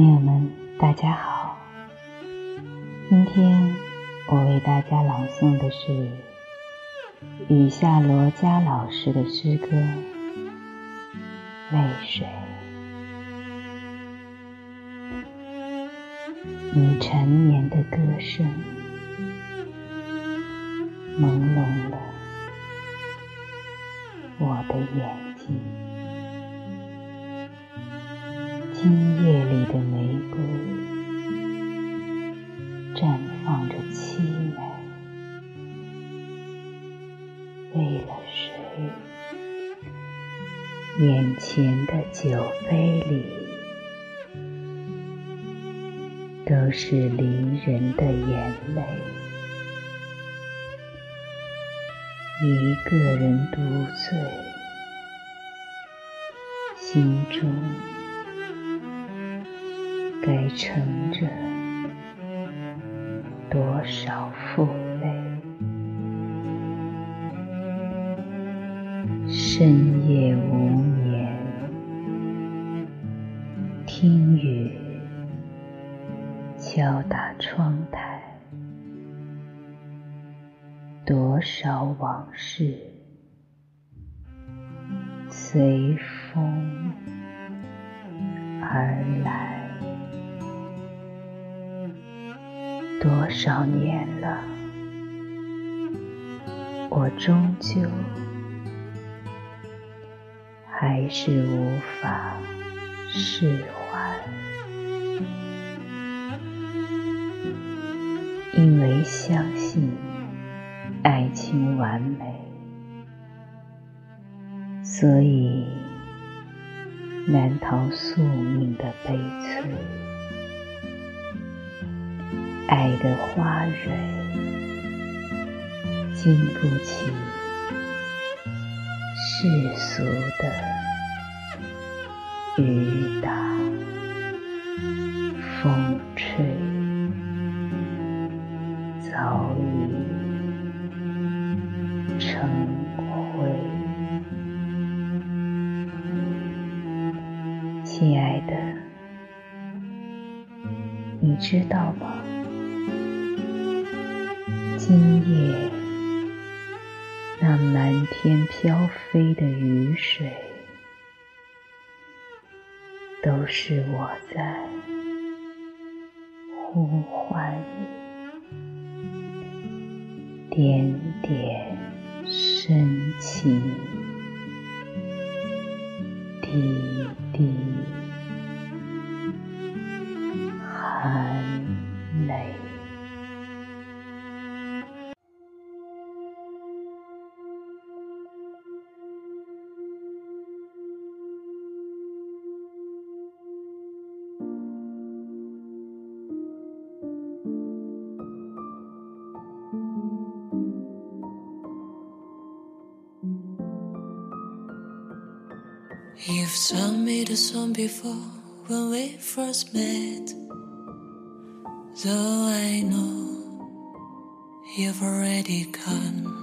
朋友们，大家好。今天我为大家朗诵的是雨下罗佳老师的诗歌《泪水》。你缠绵的歌声，朦胧了我的眼睛。今夜里的玫瑰绽放着凄美，为了谁？眼前的酒杯里都是离人的眼泪，一个人独醉，心中。该承着多少负累？深夜无眠，听雨敲打窗台，多少往事随风而来。多少年了，我终究还是无法释怀，因为相信爱情完美，所以难逃宿命的悲催。爱的花蕊经不起世俗的雨打风吹，早已成灰。亲爱的，你知道吗？夜，那满天飘飞的雨水，都是我在呼唤你，点点深情，滴滴。含 You've sung me the song before when we first met. Though I know you've already gone.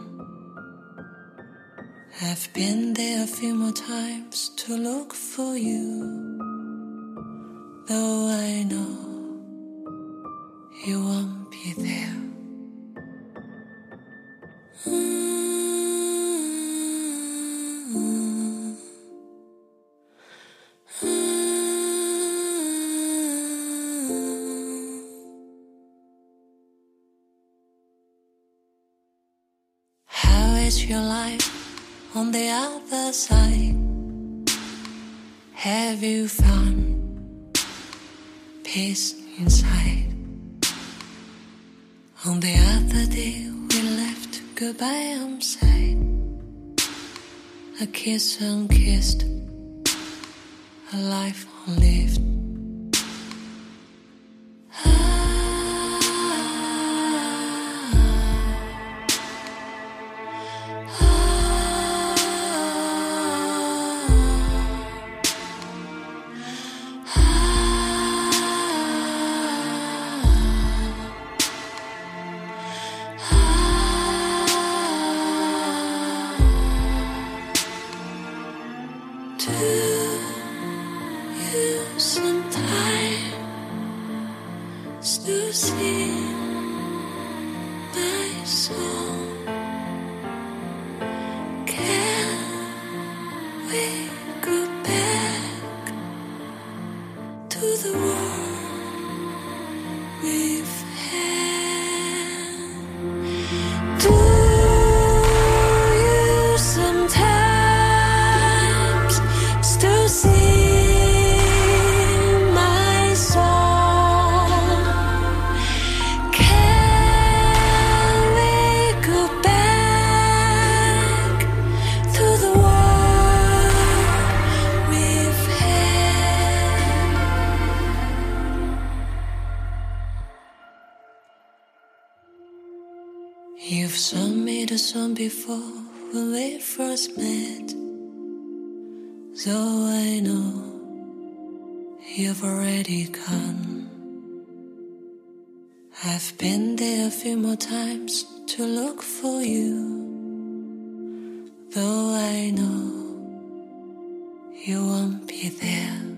I've been there a few more times to look for you. Though I know you won't be there. Mm. Your life on the other side? Have you found peace inside? On the other day, we left goodbye unsaid. A kiss unkissed, a life unlived. time to see my soul. Sung me the song before when we first met. So I know you've already gone. I've been there a few more times to look for you. Though I know you won't be there.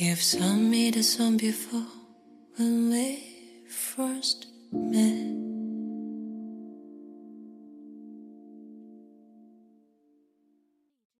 You've sung me the song before when we first met.